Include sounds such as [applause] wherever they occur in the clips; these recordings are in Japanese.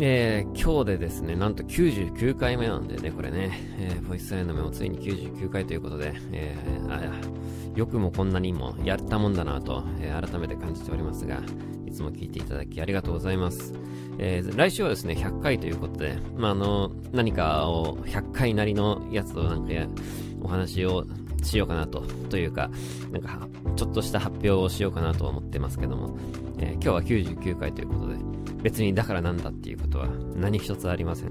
えー、今日でですね、なんと99回目なんでね、これね、えー、ボイスアイの目もついに99回ということで、えー、あよくもこんなにもやったもんだなと、えー、改めて感じておりますが、いつも聞いていただきありがとうございます。えー、来週はですね、100回ということで、まあ、あの、何かを100回なりのやつをなんかや、お話をしようかなと、というか、なんか、ちょっとした発表をしようかなと思ってますけども、えー、今日は99回ということで、別にだからなんだっていうことは何一つありません。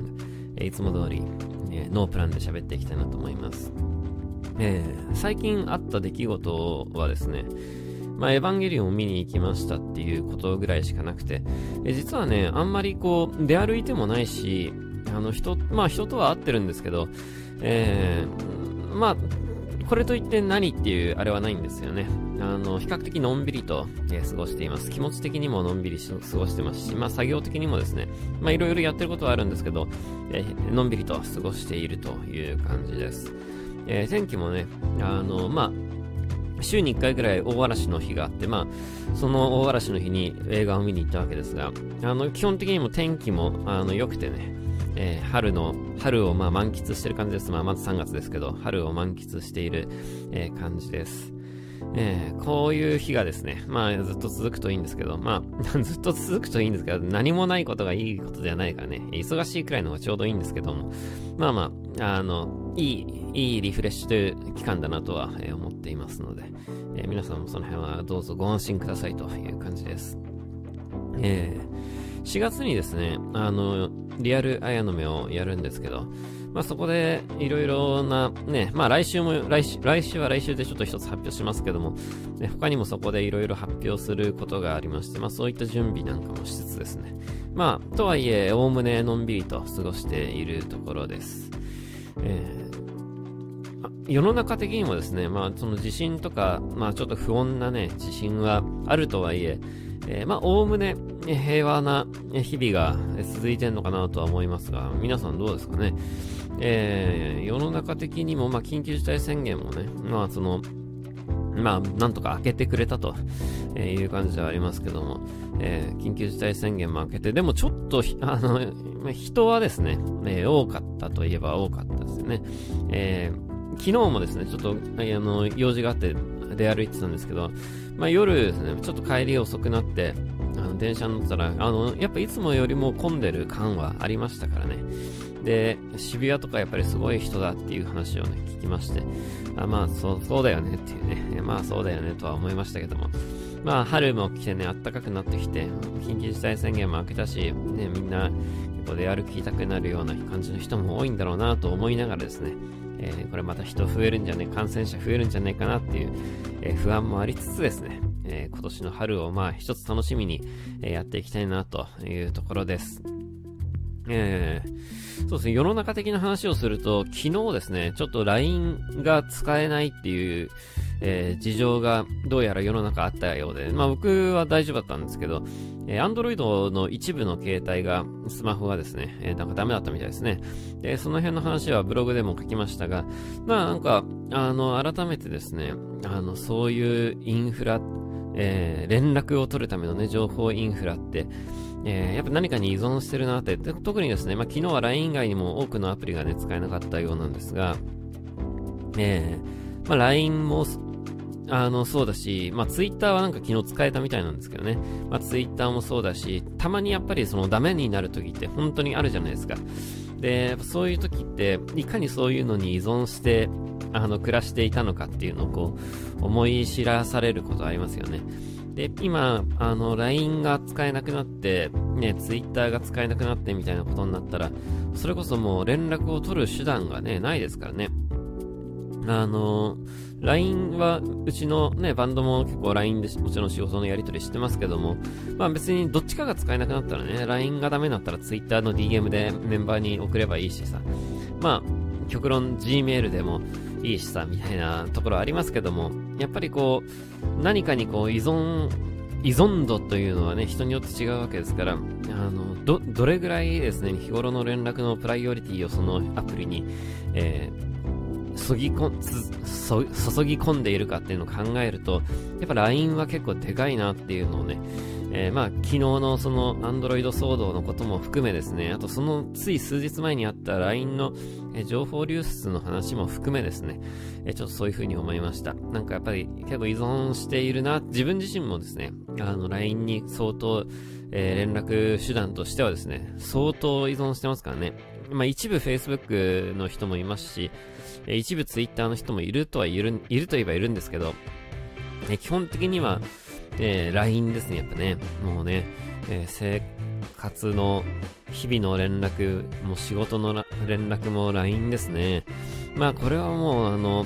えいつも通り、えノープランで喋っていきたいなと思います。えー、最近あった出来事はですね、まあ、エヴァンゲリオンを見に行きましたっていうことぐらいしかなくて、え実はね、あんまりこう、出歩いてもないし、あの人、まあ人とは会ってるんですけど、えー、まあ、これといって何っていうあれはないんですよね。あの、比較的のんびりと、えー、過ごしています。気持ち的にものんびり過ごしてますし、まあ作業的にもですね、まあいろいろやってることはあるんですけど、えー、のんびりと過ごしているという感じです。えー、天気もね、あの、まあ、週に1回ぐらい大嵐の日があって、まあ、その大嵐の日に映画を見に行ったわけですが、あの、基本的にも天気も、あの、良くてね、えー、春の、春をまあ満喫してる感じです。まあ、まず3月ですけど、春を満喫している、えー、感じです。えー、こういう日がですね、まあずっと続くといいんですけど、まあ [laughs] ずっと続くといいんですけど、何もないことがいいことではないからね、忙しいくらいの方がちょうどいいんですけども、まあまあ、あの、いい、いいリフレッシュという期間だなとは、え、思っていますので、えー、皆さんもその辺はどうぞご安心くださいという感じです。えー、4月にですね、あの、リアル綾の目をやるんですけど、まあ、そこでいろいろな、ね、まあ来週も来週、来週は来週でちょっと一つ発表しますけども、ね、他にもそこでいろいろ発表することがありまして、まあそういった準備なんかもしつつですね。まあ、とはいえ、おおむねのんびりと過ごしているところです。えー、世の中的にもですね、まあその地震とか、まあちょっと不穏なね、地震はあるとはいえ、えー、まあ、おおむね平和な日々が続いてるのかなとは思いますが、皆さんどうですかね？えー、世の中的にも、まあ、緊急事態宣言もね、まあ、その、まあ、なんとか開けてくれたとえいう感じではありますけども、えー、緊急事態宣言も開けて、でもちょっと、[laughs] あの、人はですね、えー、多かったといえば多かったですね。えー、昨日もですね、ちょっと、あの、用事があって出歩いてたんですけど、まあ、夜ですね、ちょっと帰り遅くなって、あの電車乗ったら、あの、やっぱいつもよりも混んでる感はありましたからね。で、渋谷とかやっぱりすごい人だっていう話をね、聞きまして、あまあ、そう、そうだよねっていうね、まあそうだよねとは思いましたけども、まあ春も来てね、暖かくなってきて、緊急事態宣言も明けたし、ね、みんな結構出歩きたくなるような感じの人も多いんだろうなと思いながらですね、えー、これまた人増えるんじゃね感染者増えるんじゃないかなっていう、えー、不安もありつつですね、えー、今年の春をまあ一つ楽しみに、えやっていきたいなというところです。えー、そうですね、世の中的な話をすると、昨日ですね、ちょっと LINE が使えないっていう、えー、事情がどうやら世の中あったようで、まあ僕は大丈夫だったんですけど、えー、Android の一部の携帯が、スマホがですね、えー、なんかダメだったみたいですね。で、その辺の話はブログでも書きましたが、まあなんか、あの、改めてですね、あの、そういうインフラ、えー、連絡を取るためのね、情報インフラって、えー、やっぱ何かに依存してるなって、特にですね、まあ、昨日は LINE 以外にも多くのアプリがね、使えなかったようなんですが、えー、まあ、LINE も、あの、そうだし、まあ、Twitter はなんか昨日使えたみたいなんですけどね。まあ、Twitter もそうだし、たまにやっぱりそのダメになる時って本当にあるじゃないですか。で、そういう時って、いかにそういうのに依存して、あの、暮らしていたのかっていうのをこう、思い知らされることありますよね。で、今、あの、LINE が使えなくなって、ね、Twitter が使えなくなってみたいなことになったら、それこそもう連絡を取る手段がね、ないですからね。あの、LINE は、うちのね、バンドも結構 LINE でもちろん仕事のやり取りしてますけども、まあ別にどっちかが使えなくなったらね、LINE がダメになったら Twitter の DM でメンバーに送ればいいしさ、まあ、極論 Gmail でもいいしさ、みたいなところありますけども、やっぱりこう、何かにこう依存、依存度というのはね、人によって違うわけですから、あの、ど、どれぐらいですね、日頃の連絡のプライオリティをそのアプリに、えー、注ぎこ注ぎ込んでいるかっていうのを考えると、やっぱ LINE は結構でかいなっていうのをね、えー、まあ、昨日のその Android 騒動のことも含めですね、あとそのつい数日前にあった LINE の、え情報流出の話も含めですね、えちょっとそういう風に思いました。なんかやっぱり結構依存しているな、自分自身もですね、あの LINE に相当、えー、連絡手段としてはですね、相当依存してますからね。まあ一部 Facebook の人もいますし、え一部 Twitter の人もいるとはいる、いるといえばいるんですけど、え基本的には、えー、LINE ですね、やっぱね。もうね、えー、生活の日々の連絡、もう仕事の連絡も LINE ですね。まあこれはもうあの、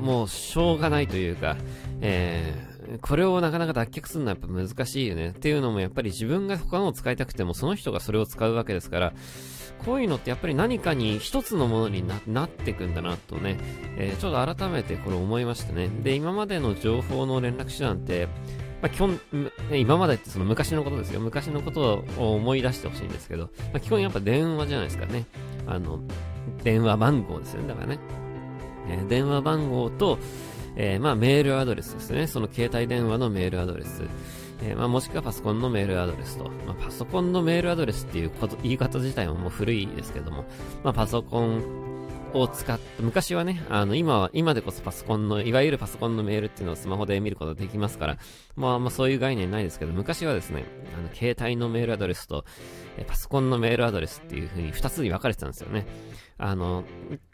もうしょうがないというか、えー、これをなかなか脱却するのはやっぱ難しいよね。っていうのもやっぱり自分が他のを使いたくてもその人がそれを使うわけですから、こういうのってやっぱり何かに一つのものになっていくんだなとね、えー、ちょっと改めてこれ思いましたね。で、今までの情報の連絡手段って、まあ、基本、今までってその昔のことですよ。昔のことを思い出してほしいんですけど、まあ、基本やっぱ電話じゃないですかね。あの、電話番号ですよね。だからね。えー、電話番号と、えー、まあメールアドレスですね。その携帯電話のメールアドレス。えー、まあ、もしくはパソコンのメールアドレスと。まあ、パソコンのメールアドレスっていうこと、言い方自体ももう古いですけども、まあ、パソコンを使って、昔はね、あの、今は、今でこそパソコンの、いわゆるパソコンのメールっていうのをスマホで見ることができますから、まあ、まあ、そういう概念ないですけど、昔はですね、あの、携帯のメールアドレスと、えパソコンのメールアドレスっていう風に二つに分かれてたんですよね。あの、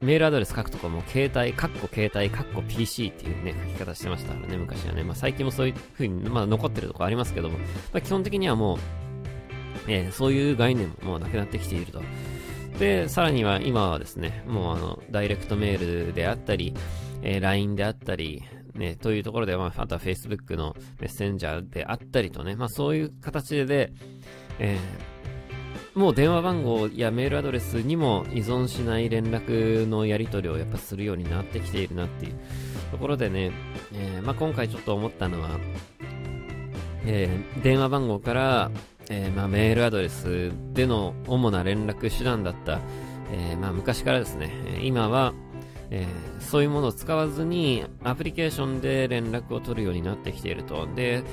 メールアドレス書くとかも、携帯、カッコ携帯、カッコ PC っていうね、書き方してましたからね、昔はね。まあ最近もそういう風に、まあ残ってるとこありますけども、まあ基本的にはもう、えー、そういう概念ももうなくなってきていると。で、さらには今はですね、もうあの、ダイレクトメールであったり、えー、LINE であったり、ね、というところで、まあ、あとは Facebook のメッセンジャーであったりとね、まあそういう形で、えー、もう電話番号やメールアドレスにも依存しない連絡のやり取りをやっぱするようになってきているなっていうところでね、えー、まあ今回ちょっと思ったのは、えー、電話番号から、えー、まあ、メールアドレスでの主な連絡手段だった、え、まあ、昔からですね、今は、え、そういうものを使わずにアプリケーションで連絡を取るようになってきていると。で、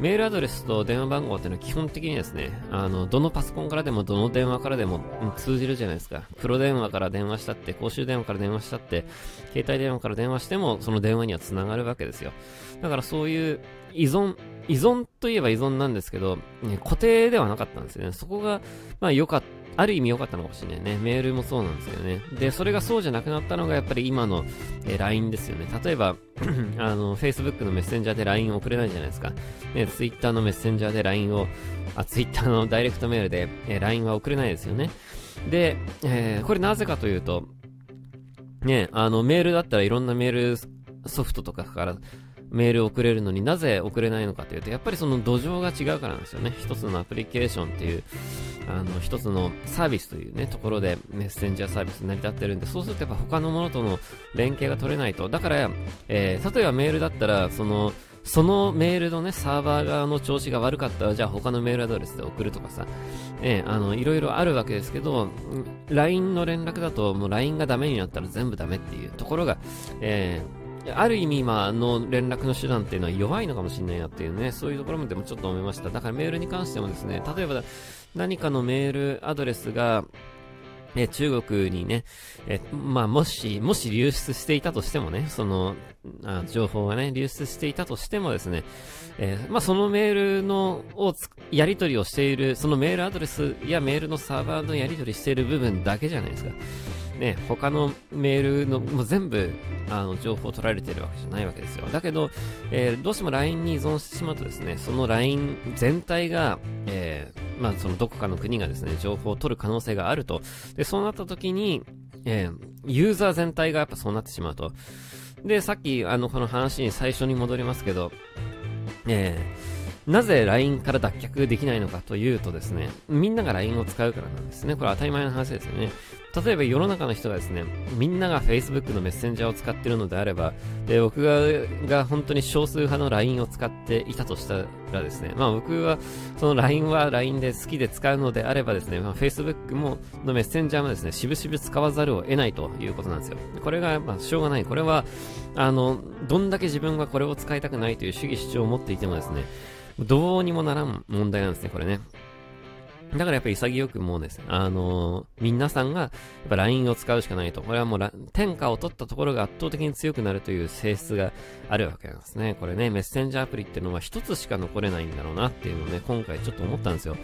メールアドレスと電話番号っていうのは基本的にですね、あの、どのパソコンからでもどの電話からでも通じるじゃないですか。プロ電話から電話したって、公衆電話から電話したって、携帯電話から電話してもその電話には繋がるわけですよ。だからそういう依存、依存といえば依存なんですけど、ね、固定ではなかったんですよね。そこが、まあ良かった。ある意味良かったのかもしれないね。メールもそうなんですけどね。で、それがそうじゃなくなったのがやっぱり今の、えー、LINE ですよね。例えば、[clears throat] あの、Facebook のメッセンジャーで LINE を送れないじゃないですか。ね、Twitter のメッセンジャーで LINE を、あ、Twitter の [laughs] ダイレクトメールで、えー、LINE は送れないですよね。で、えー、これなぜかというと、ね、あの、メールだったらいろんなメールソフトとかからメール送れるのになぜ送れないのかというと、やっぱりその土壌が違うからなんですよね。一つのアプリケーションっていう、あの、一つのサービスというね、ところでメッセンジャーサービスに成り立ってるんで、そうするとやっぱ他のものとの連携が取れないと。だから、えー、例えばメールだったら、その、そのメールのね、サーバー側の調子が悪かったら、じゃあ他のメールアドレスで送るとかさ、えあの、いろいろあるわけですけど、LINE の連絡だと、もう LINE がダメになったら全部ダメっていうところが、えーある意味今の連絡の手段っていうのは弱いのかもしれないなっていうね、そういうところもでもちょっと思いました。だからメールに関してもですね、例えば何かのメールアドレスが、え中国にね、えまあ、もし、もし流出していたとしてもね、その、あ情報がね、流出していたとしてもですね、えー、まあ、そのメールの、をやり取りをしている、そのメールアドレスやメールのサーバーのやり取りしている部分だけじゃないですか。ね、他のメールの、もう全部、あの、情報を取られてるわけじゃないわけですよ。だけど、えー、どうしても LINE に依存してしまうとですね、その LINE 全体が、えー、まあ、そのどこかの国がですね、情報を取る可能性があると。で、そうなった時に、えー、ユーザー全体がやっぱそうなってしまうと。で、さっき、あの、この話に最初に戻りますけど、えー、なぜ LINE から脱却できないのかというとですね、みんなが LINE を使うからなんですね。これ当たり前の話ですよね。例えば世の中の人がですね、みんなが Facebook のメッセンジャーを使ってるのであれば、で、僕がが本当に少数派の LINE を使っていたとしたらですね、まあ僕はその LINE は LINE で好きで使うのであればですね、まあ、Facebook ものメッセンジャーもですね、しぶしぶ使わざるを得ないということなんですよ。これが、まあしょうがない。これは、あの、どんだけ自分がこれを使いたくないという主義主張を持っていてもですね、どうにもならん問題なんですね、これね。だからやっぱり潔くもうですね、あのー、皆さんが、やっぱ LINE を使うしかないと。これはもう、天下を取ったところが圧倒的に強くなるという性質があるわけなんですね。これね、メッセンジャーアプリっていうのは一つしか残れないんだろうなっていうのをね、今回ちょっと思ったんですよ。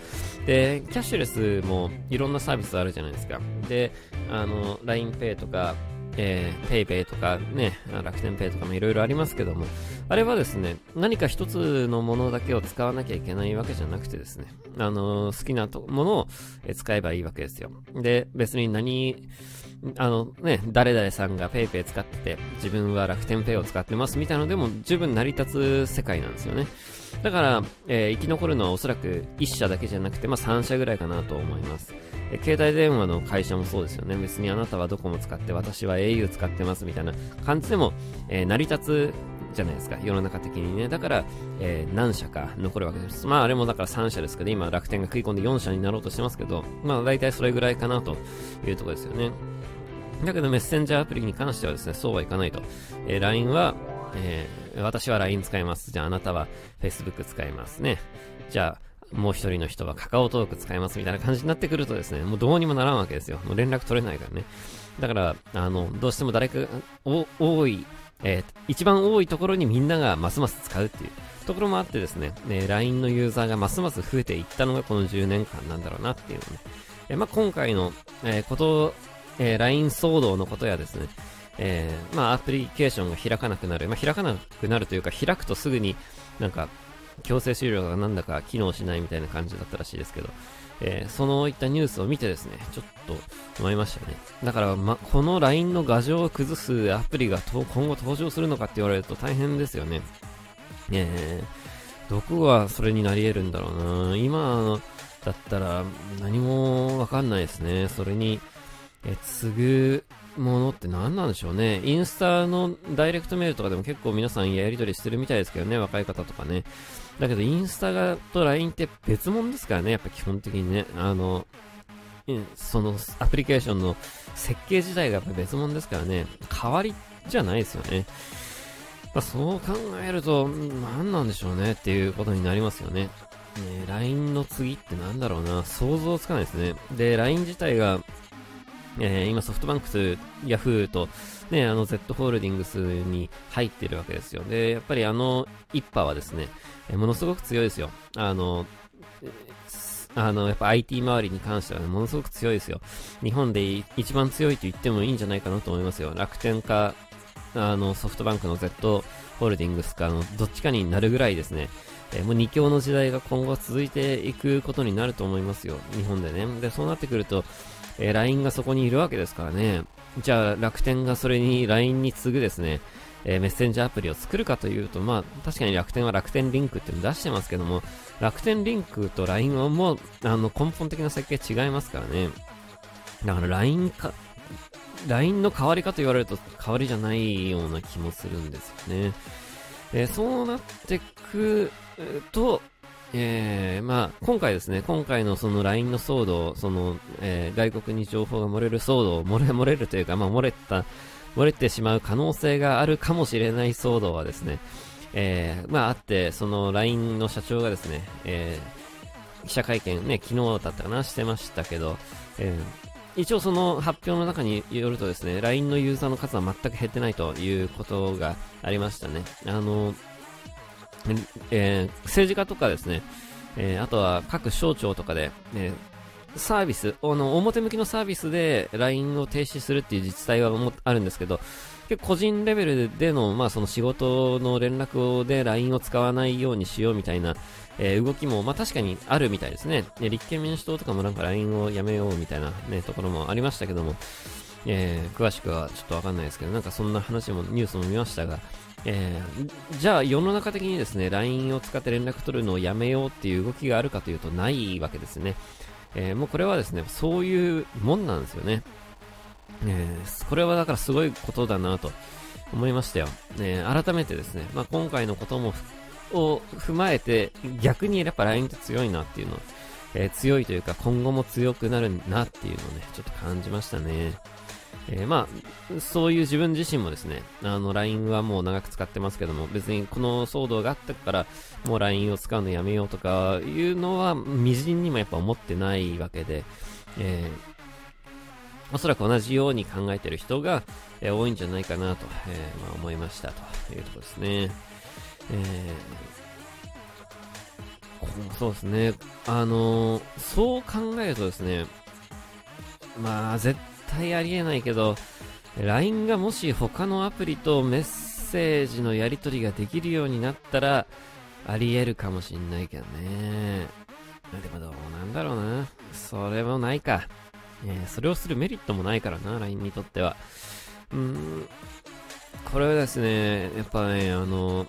で、キャッシュレスもいろんなサービスあるじゃないですか。で、あの、LINEPay とか、えー、PayPay とかね、楽天 Pay とかもいろいろありますけども、あれはですね、何か一つのものだけを使わなきゃいけないわけじゃなくてですね、あのー、好きなものを使えばいいわけですよ。で、別に何、あのね、誰々さんが PayPay 使ってて、自分は楽天 Pay を使ってますみたいなのでも十分成り立つ世界なんですよね。だから、えー、生き残るのはおそらく1社だけじゃなくて、まあ3社ぐらいかなと思います。え携帯電話の会社もそうですよね。別にあなたはどこも使って、私は au 使ってますみたいな感じでも、えー、成り立つじゃないですか。世の中的にね。だから、えー、何社か残るわけです。まあ、あれもだから3社ですけど、今楽天が食い込んで4社になろうとしてますけど、まあ、大体それぐらいかなというところですよね。だけど、メッセンジャーアプリに関してはですね、そうはいかないと。えー、LINE は、えー、私は LINE 使います。じゃあ、あなたは Facebook 使いますね。じゃあ、もう一人の人はカカオトーク使いますみたいな感じになってくるとですね、もうどうにもならんわけですよ。もう連絡取れないからね。だから、あの、どうしても誰か、お多い、えー、一番多いところにみんながますます使うっていうところもあってですね、ね LINE のユーザーがますます増えていったのがこの10年間なんだろうなっていうのね。えー、まあ、今回の、えー、こと、えー、LINE 騒動のことやですね、えー、まあ、アプリケーションが開かなくなる。まあ、開かなくなるというか、開くとすぐになんか、強制終了がなんだか機能しないみたいな感じだったらしいですけど、えー、そのいったニュースを見てですね、ちょっと思いましたね。だから、ま、この LINE の画像を崩すアプリが今後登場するのかって言われると大変ですよね。えー、どこがそれになり得るんだろうな今だったら何もわかんないですね。それに、え次ぐものって何なんでしょうね。インスタのダイレクトメールとかでも結構皆さんやり取りしてるみたいですけどね、若い方とかね。だけどインスタがと LINE って別物ですからね、やっぱ基本的にね。あの、そのアプリケーションの設計自体がやっぱ別物ですからね、代わりじゃないですよね。まあ、そう考えると、何なんでしょうねっていうことになりますよね。ね LINE の次って何だろうな、想像つかないですね。で、LINE 自体がえー、今ソフトバンクとヤフーと、ね、あの Z ホールディングスに入ってるわけですよ。で、やっぱりあの一派はですね、えー、ものすごく強いですよ。あの、あの、やっぱ IT 周りに関してはね、ものすごく強いですよ。日本で一番強いと言ってもいいんじゃないかなと思いますよ。楽天か、あの、ソフトバンクの Z ホールディングスかの、どっちかになるぐらいですね、えー、もう二強の時代が今後続いていくことになると思いますよ。日本でね。で、そうなってくると、えー、LINE がそこにいるわけですからね。じゃあ楽天がそれに LINE に次ぐですね、えー、メッセンジャーアプリを作るかというと、まあ、確かに楽天は楽天リンクっていうの出してますけども、楽天リンクと LINE はもう、あの、根本的な設計違いますからね。だから LINE か、LINE の代わりかと言われると代わりじゃないような気もするんですよね。えー、そうなってくと、えー、まあ、今回ですね、今回のその LINE の騒動、その、えー、外国に情報が漏れる騒動、漏れ、漏れるというか、まあ、漏れた、漏れてしまう可能性があるかもしれない騒動はですね、えー、まあ、あって、その LINE の社長がですね、えー、記者会見ね、昨日だったかな、してましたけど、えー、一応その発表の中によるとですね、LINE のユーザーの数は全く減ってないということがありましたね。あの、えー、政治家とかですね、えー、あとは各省庁とかで、えー、サービス、あの、表向きのサービスで LINE を停止するっていう自治体はもあるんですけど、結構個人レベルでの、まあその仕事の連絡で LINE を使わないようにしようみたいな、えー、動きも、まあ確かにあるみたいですね。立憲民主党とかもなんか LINE をやめようみたいなね、ところもありましたけども、えー、詳しくはちょっとわかんないですけど、なんかそんな話もニュースも見ましたが、えー、じゃあ世の中的にですね、LINE を使って連絡取るのをやめようっていう動きがあるかというとないわけですね。えー、もうこれはですね、そういうもんなんですよね。えー、これはだからすごいことだなと思いましたよ。え、改めてですね、まあ、今回のこともを踏まえて、逆にやっぱ LINE って強いなっていうの、え、強いというか今後も強くなるなっていうのをね、ちょっと感じましたね。えー、まあ、そういう自分自身もですね、あの、LINE はもう長く使ってますけども、別にこの騒動があったから、もう LINE を使うのやめようとかいうのは、微塵にもやっぱ思ってないわけで、えー、おそらく同じように考えてる人が、えー、多いんじゃないかなと、えー、まあ、思いましたというところですね。え、そうですね。あの、そう考えるとですね、まあ、絶対対ありえないけど、LINE がもし他のアプリとメッセージのやり取りができるようになったら、ありえるかもしんないけどね。でもどうなんだろうな。それもないか。え、それをするメリットもないからな、LINE にとっては。うーん、これはですね、やっぱね、あの、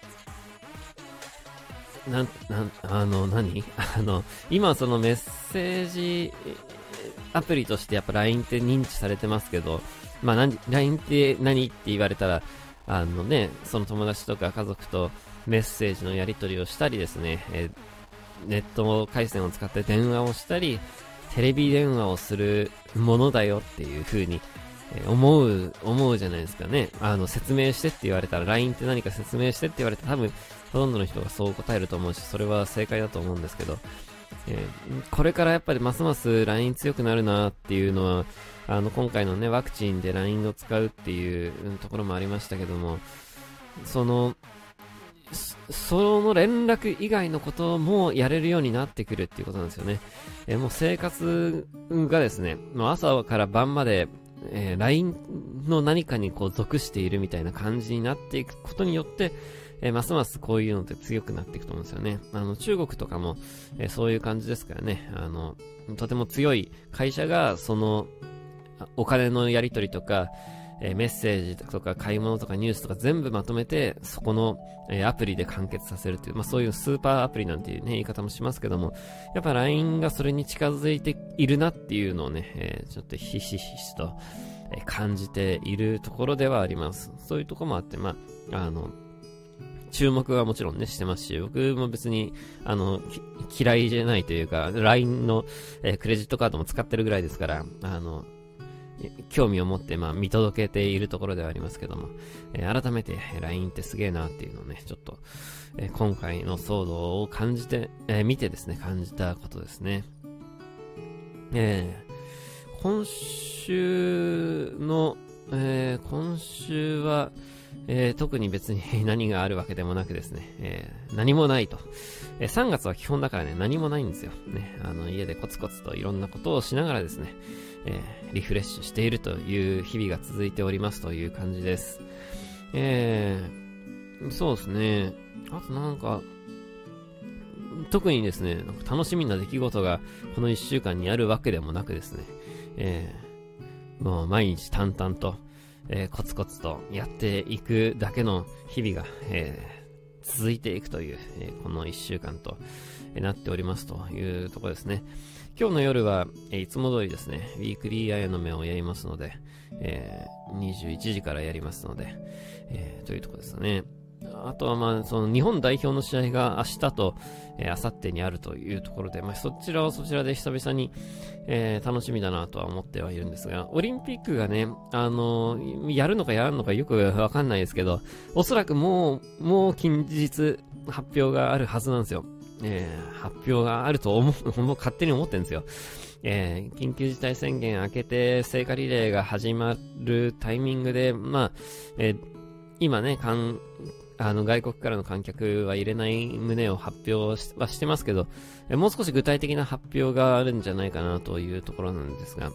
なん、なん、あの、何？[laughs] あの、今そのメッセージアプリとしてやっぱ LINE って認知されてますけど、まあ何、LINE って何って言われたら、あのね、その友達とか家族とメッセージのやり取りをしたりですね、え、ネット回線を使って電話をしたり、テレビ電話をするものだよっていう風に、え、思う、思うじゃないですかね。あの、説明してって言われたら、LINE って何か説明してって言われたら多分、ほとんどの人がそう答えると思うし、それは正解だと思うんですけど、えー、これからやっぱりますます LINE 強くなるなっていうのは、あの、今回のね、ワクチンで LINE を使うっていうところもありましたけども、その、その連絡以外のこともやれるようになってくるっていうことなんですよね。えー、もう生活がですね、もう朝から晩まで、えー、LINE の何かにこう属しているみたいな感じになっていくことによって、えー、ますますこういうのって強くなっていくと思うんですよね。あの、中国とかも、えー、そういう感じですからね。あの、とても強い会社が、その、お金のやり取りとか、えー、メッセージとか買い物とかニュースとか全部まとめて、そこの、えー、アプリで完結させるっていう、まあそういうスーパーアプリなんていうね、言い方もしますけども、やっぱ LINE がそれに近づいているなっていうのをね、えー、ちょっとひしひしと、え感じているところではあります。そういうとこもあって、まあ、あの、注目はもちろんね、してますし、僕も別に、あの、嫌いじゃないというか、LINE の、えー、クレジットカードも使ってるぐらいですから、あの、興味を持って、まあ、見届けているところではありますけども、えー、改めて LINE ってすげえなっていうのをね、ちょっと、えー、今回の騒動を感じて、えー、見てですね、感じたことですね。えー、今週の、えー、今週は、えー、特に別に [laughs] 何があるわけでもなくですね、えー、何もないと。えー、3月は基本だからね、何もないんですよ。ね、あの、家でコツコツといろんなことをしながらですね、えリフレッシュしているという日々が続いておりますという感じです。えそうですね。あとなんか、特にですね、なんか楽しみな出来事がこの1週間にあるわけでもなくですね、えもう毎日淡々と、えー、コツコツとやっていくだけの日々が、えー、続いていくという、えー、この1週間と、えなっておりますというところですね。今日の夜は、えいつも通りですね、ウィークリーアイの目をやりますので、え21時からやりますので、えというところですね。あとはまあ、その日本代表の試合が明日と、えー、明後日にあるというところで、まあ、そちらはそちらで久々に、えー、楽しみだなとは思ってはいるんですが、オリンピックがね、あのー、やるのかやらんのかよくわかんないですけど、おそらくもう、もう近日発表があるはずなんですよ。えー、発表があると思う、う [laughs] 勝手に思ってるんですよ。えー、緊急事態宣言明けて聖火リレーが始まるタイミングで、まあ、えー、今ね、あの、外国からの観客は入れない旨を発表はしてますけど、もう少し具体的な発表があるんじゃないかなというところなんですが、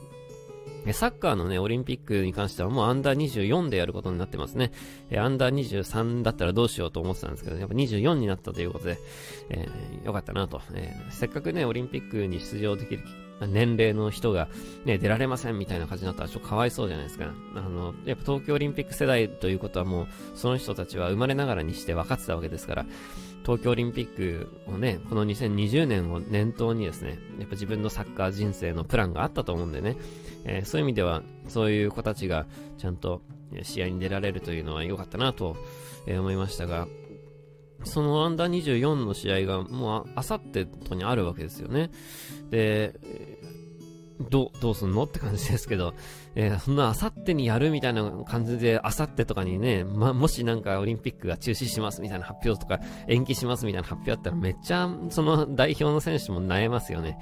サッカーのね、オリンピックに関してはもうアンダー24でやることになってますね。アンダー23だったらどうしようと思ってたんですけど、やっぱ24になったということで、えー、よかったなと、えー、せっかくね、オリンピックに出場できる年齢の人が、ね、出られませんみたいな感じになったらちょっとかわいそうじゃないですか。あの、やっぱ東京オリンピック世代ということはもう、その人たちは生まれながらにして分かってたわけですから、東京オリンピックをね、この2020年を念頭にですね、やっぱ自分のサッカー人生のプランがあったと思うんでね、えー、そういう意味では、そういう子たちがちゃんと試合に出られるというのは良かったなと、思いましたが、そのアンダー24の試合がもうあさってとにあるわけですよね。で、どう、どうすんのって感じですけど、[laughs] えー、そんなあさってにやるみたいな感じで、あさってとかにね、ま、もしなんかオリンピックが中止しますみたいな発表とか、延期しますみたいな発表あったらめっちゃ、その代表の選手も悩ますよね。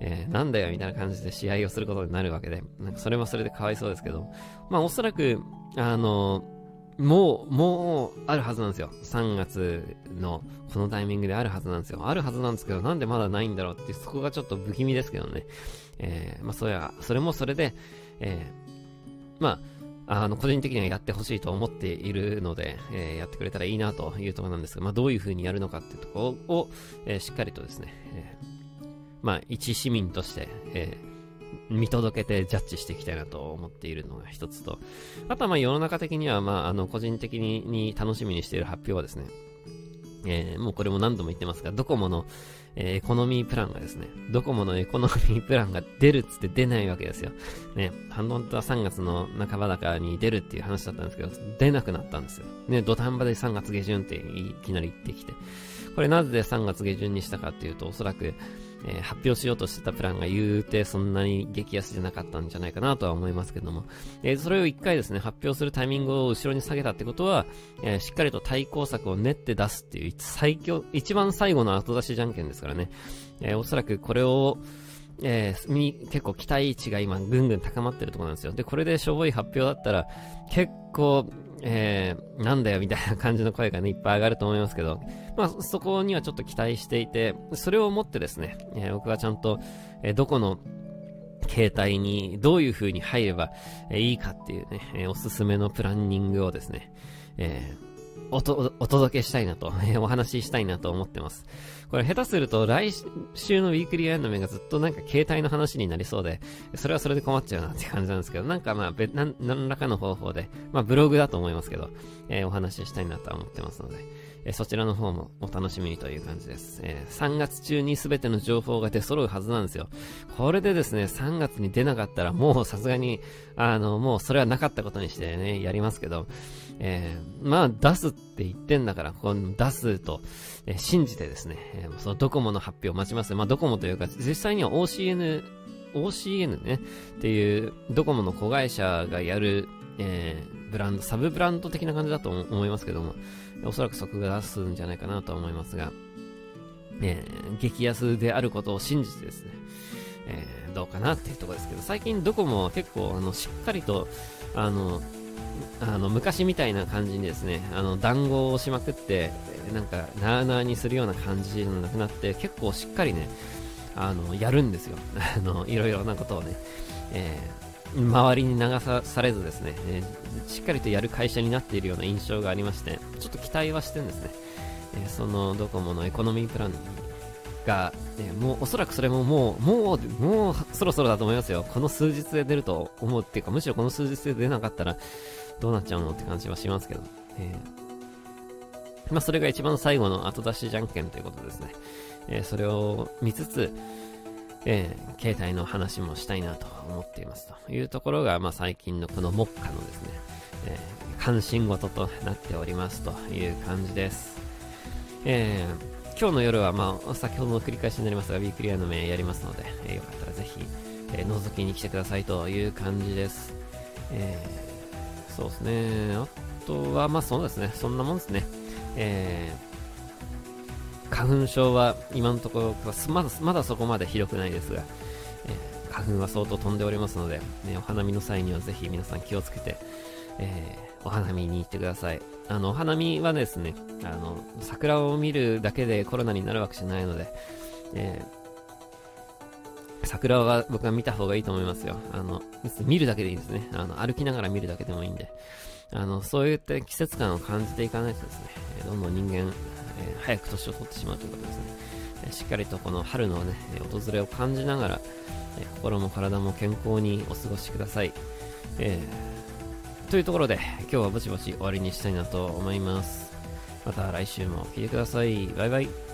えー、なんだよみたいな感じで試合をすることになるわけで、なんかそれもそれでかわいそうですけど、まあおそらく、あのもう、もう、あるはずなんですよ。3月の、このタイミングであるはずなんですよ。あるはずなんですけど、なんでまだないんだろうっていう、そこがちょっと不気味ですけどね。えー、まあ、それは、それもそれで、えー、まあ、あの、個人的にはやってほしいと思っているので、えー、やってくれたらいいなというところなんですが、まあ、どういう風にやるのかっていうところを、えー、しっかりとですね、えー、まあ、一市民として、えー、見届けてジャッジしていきたいなと思っているのが一つと、あとはまあ世の中的にはまああの個人的に楽しみにしている発表はですね、えー、もうこれも何度も言ってますが、ドコモの、えー、エコノミープランがですね、ドコモのエコノミープランが出るっつって出ないわけですよ。ね、本当は3月の半ばだかに出るっていう話だったんですけど、出なくなったんですよ。ね、土壇場で3月下旬っていきなり言ってきて。これなぜ3月下旬にしたかっていうと、おそらく、えー、発表しようとしてたプランが言うてそんなに激安じゃなかったんじゃないかなとは思いますけども、えー、それを一回ですね、発表するタイミングを後ろに下げたってことは、えー、しっかりと対抗策を練って出すっていう最強、一番最後の後出しじゃんけんですからね、えおそらくこれを、えー、結構期待値が今ぐんぐん高まってるところなんですよ。で、これでしょぼい発表だったら、結構、えー、なんだよみたいな感じの声がね、いっぱい上がると思いますけど、まあ、そこにはちょっと期待していて、それをもってですね、えー、僕はちゃんと、えー、どこの携帯にどういう風に入れば、え、いいかっていうね、え、おすすめのプランニングをですね、えー、おと、お届けしたいなと、お話ししたいなと思ってます。これ下手すると来週のウィークリーアイアンドメがずっとなんか携帯の話になりそうで、それはそれで困っちゃうなって感じなんですけど、なんかまあ、何何らかの方法で、まあブログだと思いますけど、えー、お話ししたいなとは思ってますので、えー、そちらの方もお楽しみにという感じです。えー、3月中に全ての情報が出揃うはずなんですよ。これでですね、3月に出なかったらもうさすがに、あの、もうそれはなかったことにしてね、やりますけど、えー、まあ出すって言ってんだから、この出すと、えー、信じてですね、えー、そのドコモの発表を待ちます。まあドコモというか、実際には OCN、OCN ね、っていうドコモの子会社がやる、えー、ブランド、サブブランド的な感じだと思いますけども、おそらくそこが出すんじゃないかなと思いますが、えー、激安であることを信じてですね、えー、どうかなっていうところですけど、最近ドコモは結構、あの、しっかりと、あの、あの、昔みたいな感じにですね、あの、団子をしまくって、なんか、なーなーにするような感じじゃなくなって、結構しっかりね、あの、やるんですよ。[laughs] あの、いろいろなことをね、えー、周りに流さされずですね、えー、しっかりとやる会社になっているような印象がありまして、ちょっと期待はしてるんですね。えー、そのドコモのエコノミープランが、えもうおそらくそれももう、もう、もうそろそろだと思いますよ。この数日で出ると思うっていうか、むしろこの数日で出なかったら、どうなっちゃうのって感じはしますけど。えー、まあ、それが一番最後の後出しじゃんけんということですね。えー、それを見つつ、えー、携帯の話もしたいなと思っていますというところが、まあ、最近のこの目下のですね、えー、関心事となっておりますという感じです。えー、今日の夜は、まあ、先ほどの繰り返しになりますが、ウィークリアの目やりますので、えー、よかったらぜひ、えー、覗きに来てくださいという感じです。えーそうですね。あとは、まあそうですね。そんなもんですね。えー、花粉症は今のところ、まだまだそこまでひどくないですが、えー、花粉は相当飛んでおりますので、ね、お花見の際にはぜひ皆さん気をつけて、えー、お花見に行ってください。あの、お花見はですね、あの、桜を見るだけでコロナになるわけじゃないので、えー桜は僕は見た方がいいと思いますよ。あの、見るだけでいいですね。あの、歩きながら見るだけでもいいんで。あの、そういった季節感を感じていかないとですね、どんどん人間、えー、早く年を取ってしまうということですね。しっかりとこの春のね、訪れを感じながら、え心も体も健康にお過ごしください。えー、というところで、今日はぼちぼち終わりにしたいなと思います。また来週も聴いてください。バイバイ。